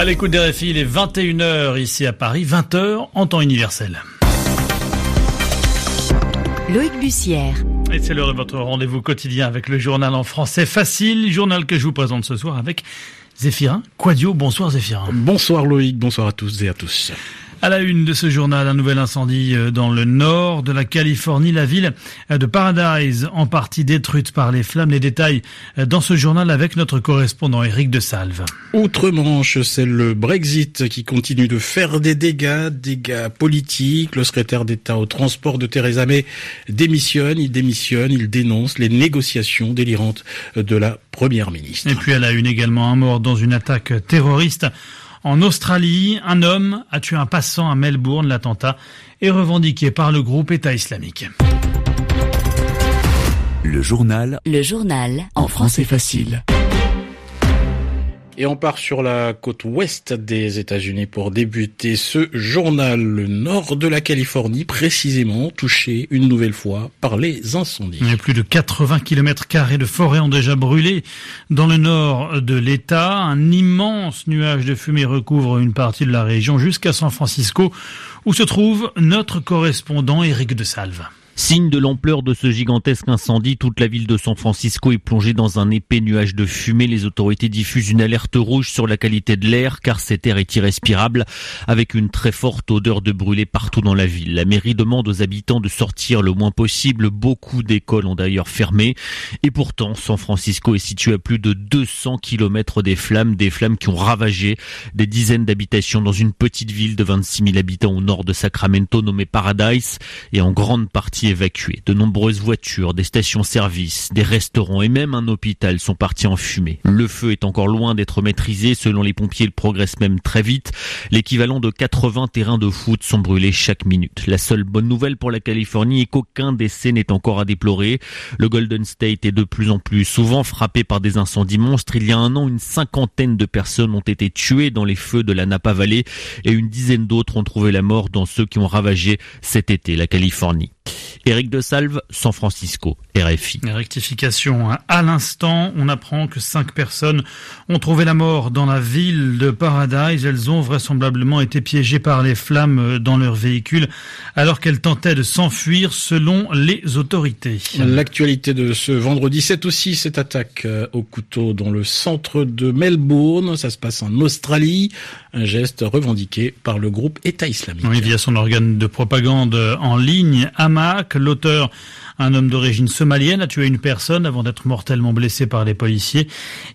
À l'écoute des RFI, il est 21h ici à Paris, 20h en temps universel. Loïc Bussière. Et c'est l'heure de votre rendez-vous quotidien avec le journal en français facile, journal que je vous présente ce soir avec Zéphirin Quadio. Bonsoir Zéphirin. Bonsoir Loïc, bonsoir à tous et à tous. À la une de ce journal, un nouvel incendie euh, dans le nord de la Californie, la ville euh, de Paradise, en partie détruite par les flammes. Les détails euh, dans ce journal avec notre correspondant Eric de Salve. Outre-Manche, c'est le Brexit qui continue de faire des dégâts, dégâts politiques. Le secrétaire d'État au transport de Theresa May démissionne, il démissionne, il dénonce les négociations délirantes de la première ministre. Et puis à la une également un mort dans une attaque terroriste. En Australie, un homme a tué un passant à Melbourne. L'attentat est revendiqué par le groupe État islamique. Le journal. Le journal. En français facile. Et on part sur la côte ouest des États-Unis pour débuter ce journal. Le nord de la Californie, précisément, touché une nouvelle fois par les incendies. plus de 80 km carrés de forêt ont déjà brûlé dans le nord de l'État. Un immense nuage de fumée recouvre une partie de la région jusqu'à San Francisco, où se trouve notre correspondant Éric de Salve. Signe de l'ampleur de ce gigantesque incendie, toute la ville de San Francisco est plongée dans un épais nuage de fumée. Les autorités diffusent une alerte rouge sur la qualité de l'air car cet air est irrespirable avec une très forte odeur de brûlé partout dans la ville. La mairie demande aux habitants de sortir le moins possible. Beaucoup d'écoles ont d'ailleurs fermé. Et pourtant, San Francisco est situé à plus de 200 km des flammes, des flammes qui ont ravagé des dizaines d'habitations dans une petite ville de 26 000 habitants au nord de Sacramento nommée Paradise et en grande partie De nombreuses voitures, des stations-service, des restaurants et même un hôpital sont partis en fumée. Le feu est encore loin d'être maîtrisé. Selon les pompiers, il progresse même très vite. L'équivalent de 80 terrains de foot sont brûlés chaque minute. La seule bonne nouvelle pour la Californie est qu'aucun décès n'est encore à déplorer. Le Golden State est de plus en plus souvent frappé par des incendies monstres. Il y a un an, une cinquantaine de personnes ont été tuées dans les feux de la Napa Valley et une dizaine d'autres ont trouvé la mort dans ceux qui ont ravagé cet été la Californie. Éric de Salve, San Francisco, RFI. Rectification. Hein. À l'instant, on apprend que cinq personnes ont trouvé la mort dans la ville de Paradise. Elles ont vraisemblablement été piégées par les flammes dans leur véhicule alors qu'elles tentaient de s'enfuir selon les autorités. L'actualité de ce vendredi, c'est aussi cette attaque euh, au couteau dans le centre de Melbourne. Ça se passe en Australie. Un geste revendiqué par le groupe État islamique. Oui, via son organe de propagande en ligne, L'auteur, un homme d'origine somalienne, a tué une personne avant d'être mortellement blessé par les policiers.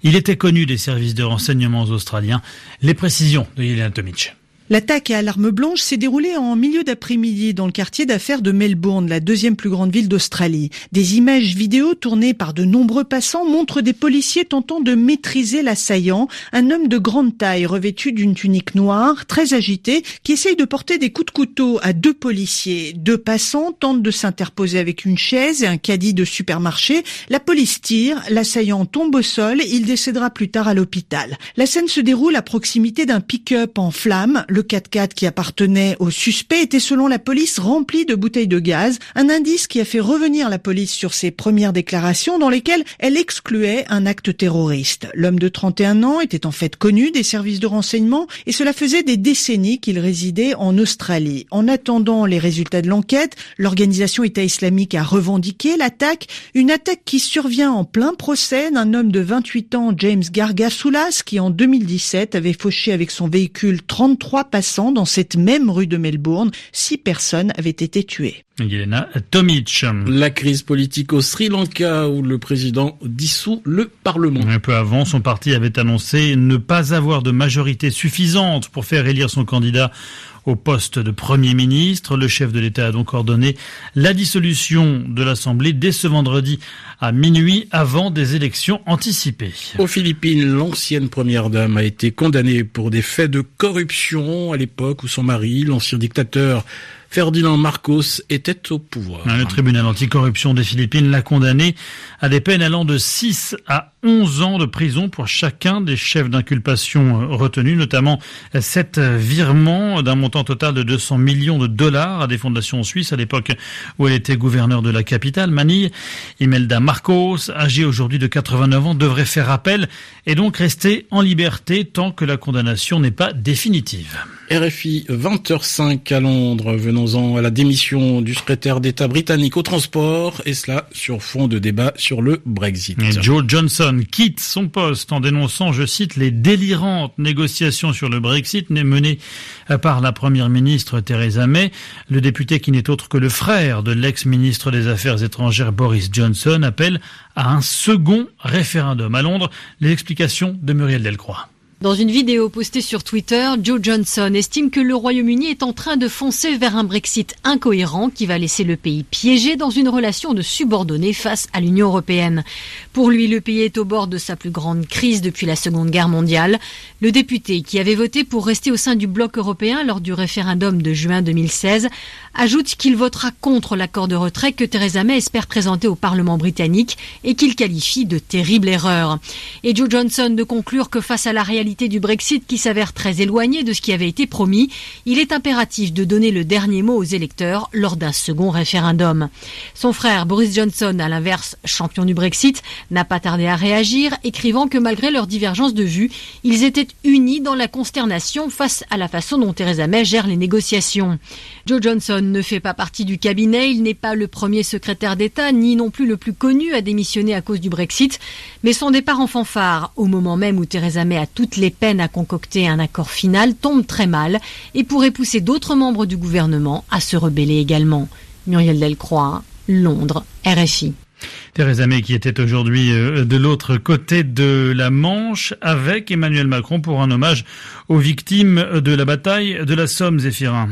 Il était connu des services de renseignement australiens. Les précisions de Yelena Tomic. L'attaque à l'arme blanche s'est déroulée en milieu d'après-midi dans le quartier d'affaires de Melbourne, la deuxième plus grande ville d'Australie. Des images vidéo tournées par de nombreux passants montrent des policiers tentant de maîtriser l'assaillant, un homme de grande taille revêtu d'une tunique noire, très agité, qui essaye de porter des coups de couteau à deux policiers. Deux passants tentent de s'interposer avec une chaise et un caddie de supermarché. La police tire, l'assaillant tombe au sol, il décédera plus tard à l'hôpital. La scène se déroule à proximité d'un pick-up en flammes. Le 4x4 qui appartenait au suspect était selon la police rempli de bouteilles de gaz, un indice qui a fait revenir la police sur ses premières déclarations dans lesquelles elle excluait un acte terroriste. L'homme de 31 ans était en fait connu des services de renseignement et cela faisait des décennies qu'il résidait en Australie. En attendant les résultats de l'enquête, l'organisation État islamique a revendiqué l'attaque, une attaque qui survient en plein procès d'un homme de 28 ans, James Gargasoulas, qui en 2017 avait fauché avec son véhicule 33 passants dans cette même rue de Melbourne. Six personnes avaient été tuées. Yelena Tomic. La crise politique au Sri Lanka où le président dissout le Parlement. Un peu avant, son parti avait annoncé ne pas avoir de majorité suffisante pour faire élire son candidat au poste de Premier ministre. Le chef de l'État a donc ordonné la dissolution de l'Assemblée dès ce vendredi à minuit avant des élections anticipées. Aux Philippines, l'ancienne première dame a été condamnée pour des faits de corruption à l'époque où son mari, l'ancien dictateur Ferdinand Marcos était au pouvoir. Le tribunal anticorruption des Philippines l'a condamné à des peines allant de 6 à 11 ans de prison pour chacun des chefs d'inculpation euh, retenus, notamment 7 virements d'un montant total de 200 millions de dollars à des fondations suisses à l'époque où elle était gouverneur de la capitale, Manille. Imelda Marcos, âgée aujourd'hui de 89 ans, devrait faire appel et donc rester en liberté tant que la condamnation n'est pas définitive. RFI 20h05 à Londres. Venons-en à la démission du secrétaire d'État britannique au transport et cela sur fond de débat sur le Brexit. Joe Johnson quitte son poste en dénonçant, je cite, les délirantes négociations sur le Brexit menées par la première ministre Theresa May. Le député qui n'est autre que le frère de l'ex-ministre des Affaires étrangères Boris Johnson appelle à un second référendum. À Londres, les explications de Muriel Delcroix. Dans une vidéo postée sur Twitter, Joe Johnson estime que le Royaume-Uni est en train de foncer vers un Brexit incohérent qui va laisser le pays piégé dans une relation de subordonnés face à l'Union européenne. Pour lui, le pays est au bord de sa plus grande crise depuis la Seconde Guerre mondiale. Le député, qui avait voté pour rester au sein du bloc européen lors du référendum de juin 2016, ajoute qu'il votera contre l'accord de retrait que Theresa May espère présenter au Parlement britannique et qu'il qualifie de terrible erreur. Et Joe Johnson de conclure que face à la réalité du Brexit qui s'avère très éloignée de ce qui avait été promis, il est impératif de donner le dernier mot aux électeurs lors d'un second référendum. Son frère Boris Johnson, à l'inverse champion du Brexit, n'a pas tardé à réagir, écrivant que malgré leurs divergences de vues, ils étaient unis dans la consternation face à la façon dont Theresa May gère les négociations. Joe Johnson ne fait pas partie du cabinet, il n'est pas le premier secrétaire d'État, ni non plus le plus connu à démissionner à cause du Brexit, mais son départ en fanfare, au moment même où Theresa May a toutes les peines à concocter un accord final, tombe très mal et pourrait pousser d'autres membres du gouvernement à se rebeller également. Muriel Delcroix, Londres, RFI. Theresa May qui était aujourd'hui euh, de l'autre côté de la Manche avec Emmanuel Macron pour un hommage aux victimes de la bataille de la Somme, Zéphirin.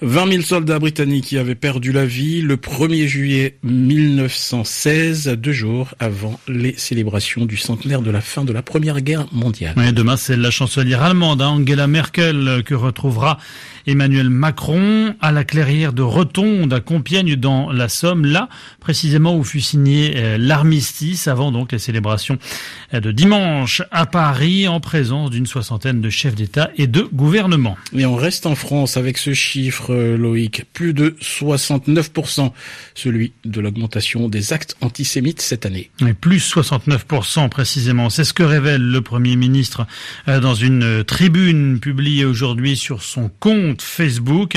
20 000 soldats britanniques qui avaient perdu la vie le 1er juillet 1916, deux jours avant les célébrations du centenaire de la fin de la Première Guerre mondiale. demain, c'est la chancelière allemande, hein, Angela Merkel, que retrouvera Emmanuel Macron à la clairière de Rotonde à Compiègne dans la Somme, là précisément où fut signé euh, l'armistice avant donc les célébrations euh, de dimanche à Paris en présence d'une soixantaine de chefs d'État et de gouvernement. Et on reste en France avec ce chiffre, euh, Loïc, plus de 69%, celui de l'augmentation des actes antisémites cette année. Et plus 69% précisément, c'est ce que révèle le Premier ministre dans une tribune publiée aujourd'hui sur son compte Facebook.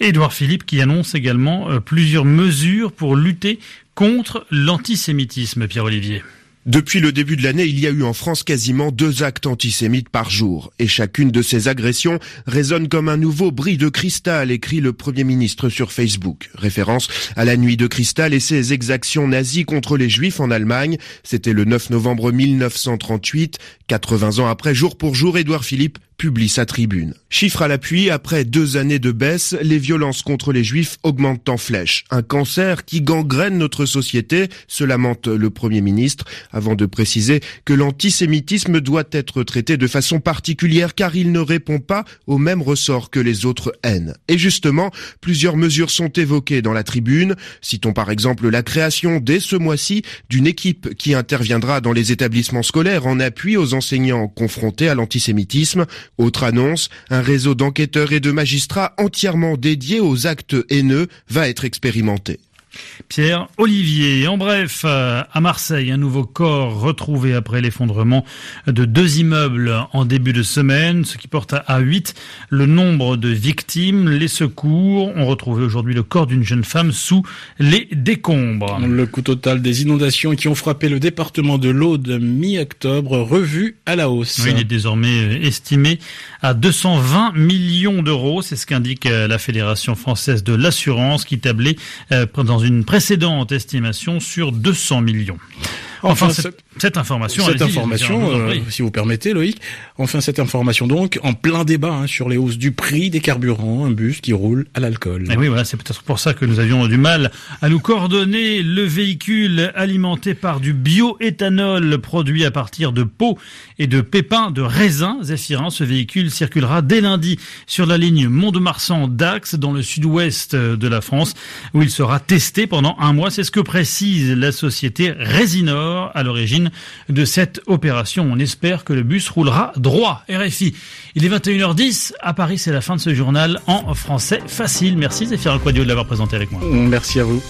Édouard Philippe qui annonce également euh, plusieurs mesures pour lutter contre l'antisémitisme, Pierre-Olivier. Depuis le début de l'année, il y a eu en France quasiment deux actes antisémites par jour. Et chacune de ces agressions résonne comme un nouveau bris de cristal, écrit le Premier ministre sur Facebook. Référence à la nuit de cristal et ses exactions nazies contre les juifs en Allemagne. C'était le 9 novembre 1938. 80 ans après, jour pour jour, Édouard Philippe publie sa tribune. Chiffre à l'appui, après deux années de baisse, les violences contre les juifs augmentent en flèche. Un cancer qui gangrène notre société, se lamente le Premier ministre, avant de préciser que l'antisémitisme doit être traité de façon particulière car il ne répond pas au même ressort que les autres haines. Et justement, plusieurs mesures sont évoquées dans la tribune. Citons par exemple la création dès ce mois-ci d'une équipe qui interviendra dans les établissements scolaires en appui aux enseignants confrontés à l'antisémitisme. Autre annonce, un réseau d'enquêteurs et de magistrats entièrement dédié aux actes haineux va être expérimenté. Pierre Olivier. En bref, euh, à Marseille, un nouveau corps retrouvé après l'effondrement de deux immeubles en début de semaine, ce qui porte à 8 le nombre de victimes. Les secours ont retrouvé aujourd'hui le corps d'une jeune femme sous les décombres. Le coût total des inondations qui ont frappé le département de l'Aude mi-octobre, revu à la hausse. il est désormais euh, estimé à 220 millions d'euros. C'est ce qu'indique euh, la Fédération française de l'assurance qui tablait dans une une précédente estimation sur 200 millions. Enfin, cette, information, cette information, euh, si vous permettez, Loïc. Enfin, cette information donc en plein débat hein, sur les hausses du prix des carburants, un bus qui roule à l'alcool. Et oui, voilà, c'est peut-être pour ça que nous avions du mal à nous coordonner. Le véhicule alimenté par du bioéthanol produit à partir de peaux et de pépins de raisin zéphirin. Ce véhicule circulera dès lundi sur la ligne Mont-de-Marsan-Dax dans le sud-ouest de la France où il sera testé pendant un mois. C'est ce que précise la société Résinor à l'origine de cette opération. On espère que le bus roulera droit. RFI. Il est 21h10. À Paris, c'est la fin de ce journal en français facile. Merci Zéphirin Quadio de l'avoir présenté avec moi. Merci à vous.